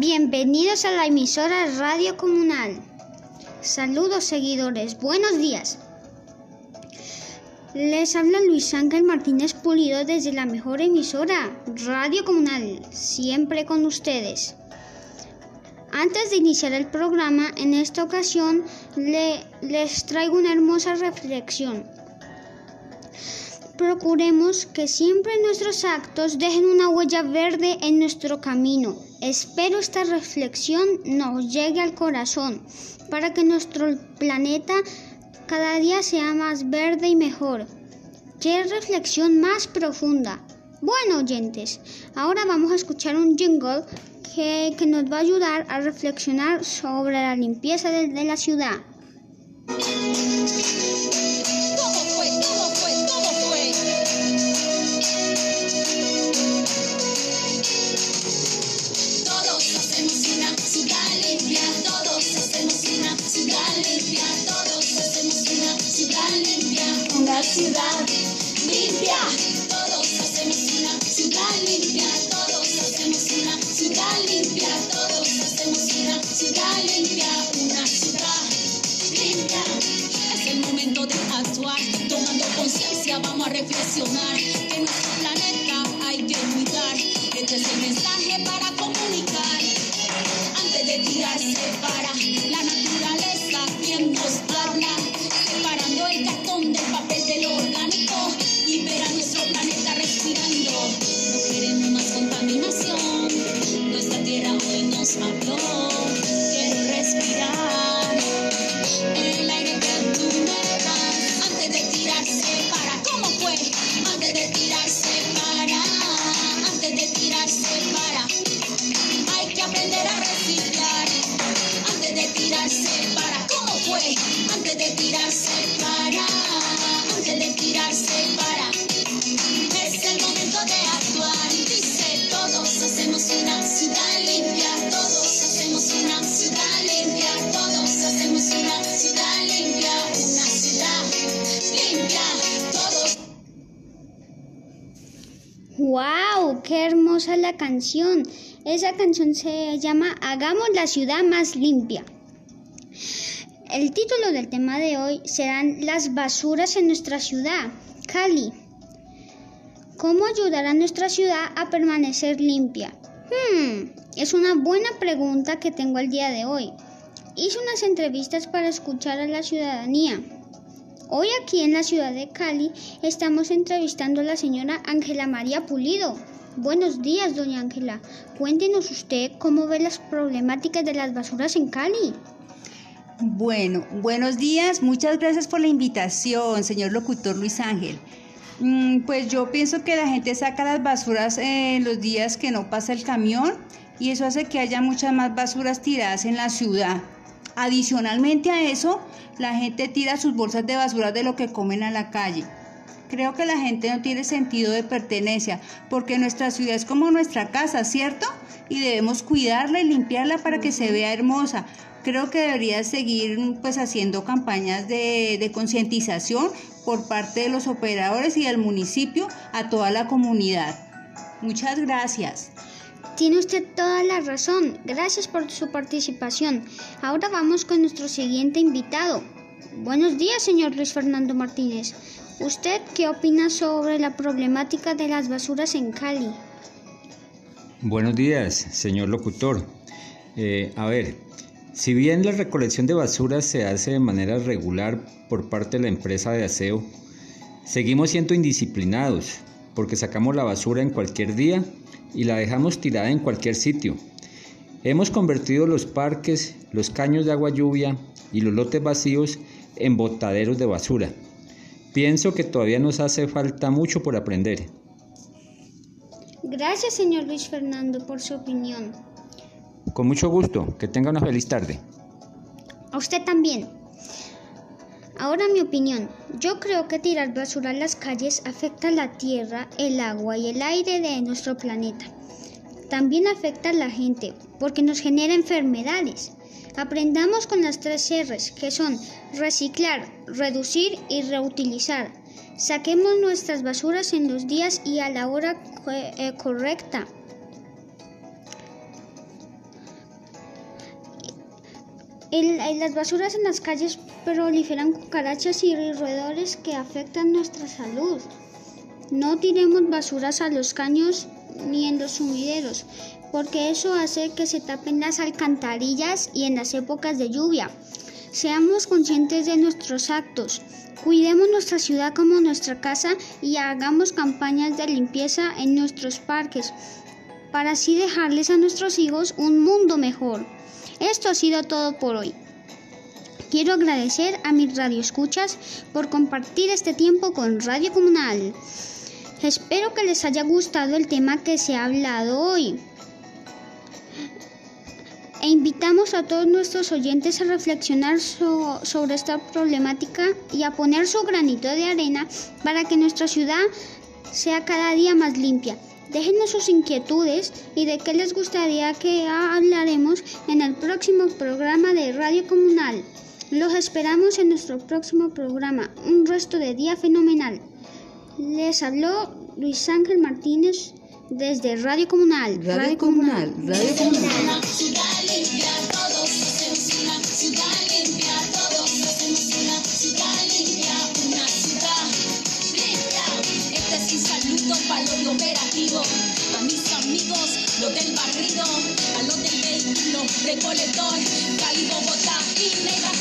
Bienvenidos a la emisora Radio Comunal. Saludos seguidores, buenos días. Les habla Luis Ángel Martínez Pulido desde la mejor emisora, Radio Comunal, siempre con ustedes. Antes de iniciar el programa, en esta ocasión le, les traigo una hermosa reflexión. Procuremos que siempre nuestros actos dejen una huella verde en nuestro camino. Espero esta reflexión nos llegue al corazón para que nuestro planeta cada día sea más verde y mejor. ¡Qué reflexión más profunda! Bueno, oyentes, ahora vamos a escuchar un jingle que, que nos va a ayudar a reflexionar sobre la limpieza de, de la ciudad. Ciudad limpia. Todos hacemos una ciudad limpia. Todos hacemos una ciudad limpia. Todos hacemos una ciudad limpia. Una ciudad limpia. Es el momento de actuar. Tomando conciencia, vamos a reflexionar que nuestro planeta hay que cuidar. Este es el mensaje para comunicar. Antes de tirarse para la naturaleza, Thank you. ¡Wow! ¡Qué hermosa la canción! Esa canción se llama Hagamos la ciudad más limpia. El título del tema de hoy serán Las basuras en nuestra ciudad, Cali. ¿Cómo ayudar a nuestra ciudad a permanecer limpia? Hmm, es una buena pregunta que tengo el día de hoy. Hice unas entrevistas para escuchar a la ciudadanía. Hoy aquí en la ciudad de Cali estamos entrevistando a la señora Ángela María Pulido. Buenos días, doña Ángela. Cuéntenos usted cómo ve las problemáticas de las basuras en Cali. Bueno, buenos días. Muchas gracias por la invitación, señor locutor Luis Ángel. Mm, Pues yo pienso que la gente saca las basuras en los días que no pasa el camión y eso hace que haya muchas más basuras tiradas en la ciudad. Adicionalmente a eso, la gente tira sus bolsas de basura de lo que comen a la calle. Creo que la gente no tiene sentido de pertenencia porque nuestra ciudad es como nuestra casa, ¿cierto? Y debemos cuidarla y limpiarla para que se vea hermosa. Creo que debería seguir pues haciendo campañas de, de concientización por parte de los operadores y del municipio a toda la comunidad. Muchas gracias. Tiene usted toda la razón. Gracias por su participación. Ahora vamos con nuestro siguiente invitado. Buenos días, señor Luis Fernando Martínez. ¿Usted qué opina sobre la problemática de las basuras en Cali? Buenos días, señor locutor. Eh, a ver, si bien la recolección de basura se hace de manera regular por parte de la empresa de aseo, seguimos siendo indisciplinados porque sacamos la basura en cualquier día y la dejamos tirada en cualquier sitio. Hemos convertido los parques, los caños de agua lluvia y los lotes vacíos en botaderos de basura. Pienso que todavía nos hace falta mucho por aprender. Gracias, señor Luis Fernando, por su opinión. Con mucho gusto, que tenga una feliz tarde. A usted también. Ahora mi opinión. Yo creo que tirar basura en las calles afecta la tierra, el agua y el aire de nuestro planeta. También afecta a la gente porque nos genera enfermedades. Aprendamos con las tres R's, que son reciclar, reducir y reutilizar. Saquemos nuestras basuras en los días y a la hora eh, correcta. En, las basuras en las calles proliferan cucarachas y roedores que afectan nuestra salud. No tiremos basuras a los caños ni en los sumideros, porque eso hace que se tapen las alcantarillas y en las épocas de lluvia. Seamos conscientes de nuestros actos. Cuidemos nuestra ciudad como nuestra casa y hagamos campañas de limpieza en nuestros parques para así dejarles a nuestros hijos un mundo mejor. Esto ha sido todo por hoy. Quiero agradecer a mis radioescuchas por compartir este tiempo con Radio Comunal. Espero que les haya gustado el tema que se ha hablado hoy. E invitamos a todos nuestros oyentes a reflexionar sobre esta problemática y a poner su granito de arena para que nuestra ciudad sea cada día más limpia. Déjenos sus inquietudes y de qué les gustaría que hablaremos en el próximo programa de Radio Comunal. Los esperamos en nuestro próximo programa. Un resto de día fenomenal. Les habló Luis Ángel Martínez desde Radio Comunal. Radio, Comunal. Radio Comunal. Ciudad limpia, todos hacemos una ciudad limpia, todos hacemos una ciudad limpia, una ciudad limpia. Este es un saludo para los operativos, a mis amigos, los del barrido, a los del vehículo, recolector, Cali, Bogotá y Negra,